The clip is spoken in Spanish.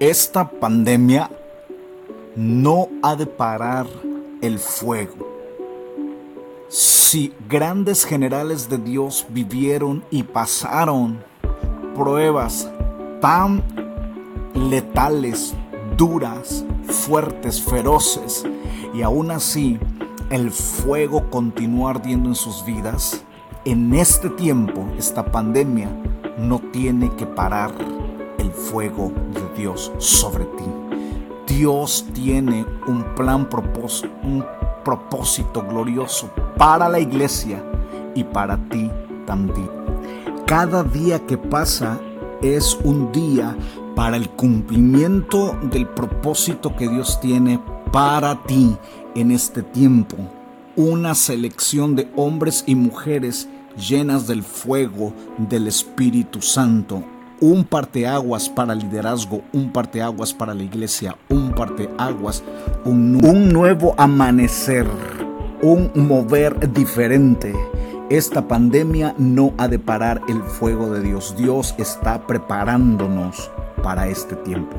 esta pandemia no ha de parar el fuego. Si grandes generales de Dios vivieron y pasaron pruebas tan letales, duras, fuertes, feroces, y aún así el fuego continúa ardiendo en sus vidas, en este tiempo, esta pandemia no tiene que parar el fuego de Dios sobre ti. Dios tiene un plan, propósito, un propósito glorioso para la iglesia y para ti también. Cada día que pasa es un día para el cumplimiento del propósito que Dios tiene para ti en este tiempo. Una selección de hombres y mujeres llenas del fuego del Espíritu Santo. Un parteaguas para el liderazgo, un parteaguas para la iglesia, un parteaguas, un, un nuevo amanecer, un mover diferente. Esta pandemia no ha de parar el fuego de Dios. Dios está preparándonos para este tiempo.